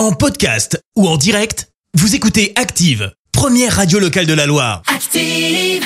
En podcast ou en direct, vous écoutez Active, première radio locale de la Loire. Active.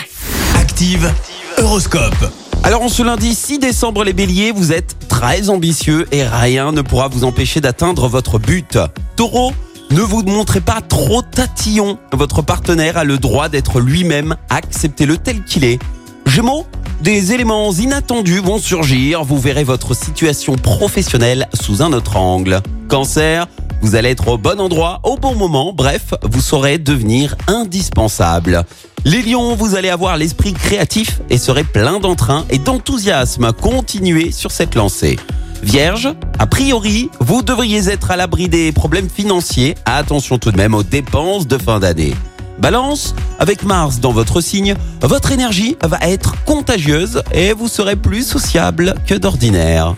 Active, Horoscope. Alors en ce lundi 6 décembre les béliers, vous êtes très ambitieux et rien ne pourra vous empêcher d'atteindre votre but. Taureau, ne vous montrez pas trop tatillon. Votre partenaire a le droit d'être lui-même, acceptez-le tel qu'il est. Gémeaux, des éléments inattendus vont surgir, vous verrez votre situation professionnelle sous un autre angle. Cancer, vous allez être au bon endroit, au bon moment, bref, vous saurez devenir indispensable. Les lions, vous allez avoir l'esprit créatif et serez plein d'entrain et d'enthousiasme. Continuez sur cette lancée. Vierge, a priori, vous devriez être à l'abri des problèmes financiers. Attention tout de même aux dépenses de fin d'année. Balance, avec Mars dans votre signe, votre énergie va être contagieuse et vous serez plus sociable que d'ordinaire.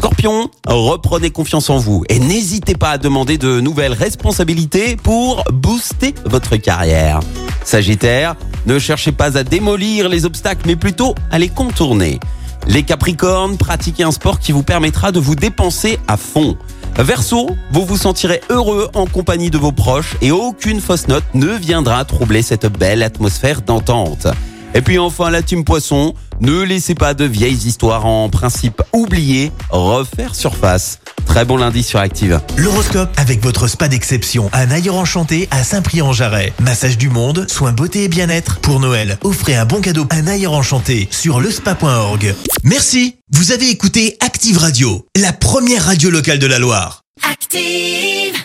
Scorpion, reprenez confiance en vous et n'hésitez pas à demander de nouvelles responsabilités pour booster votre carrière. Sagittaire, ne cherchez pas à démolir les obstacles mais plutôt à les contourner. Les Capricornes, pratiquez un sport qui vous permettra de vous dépenser à fond. Verseau, vous vous sentirez heureux en compagnie de vos proches et aucune fausse note ne viendra troubler cette belle atmosphère d'entente. Et puis enfin la team Poisson, ne laissez pas de vieilles histoires en principe oubliées refaire surface. Très bon lundi sur Active. L'horoscope avec votre spa d'exception, un ailleurs enchanté à Saint-Prix-en-Jarret. Massage du monde, soins beauté et bien-être. Pour Noël, offrez un bon cadeau, un ailleurs enchanté sur lespa.org. Merci, vous avez écouté Active Radio, la première radio locale de la Loire. Active.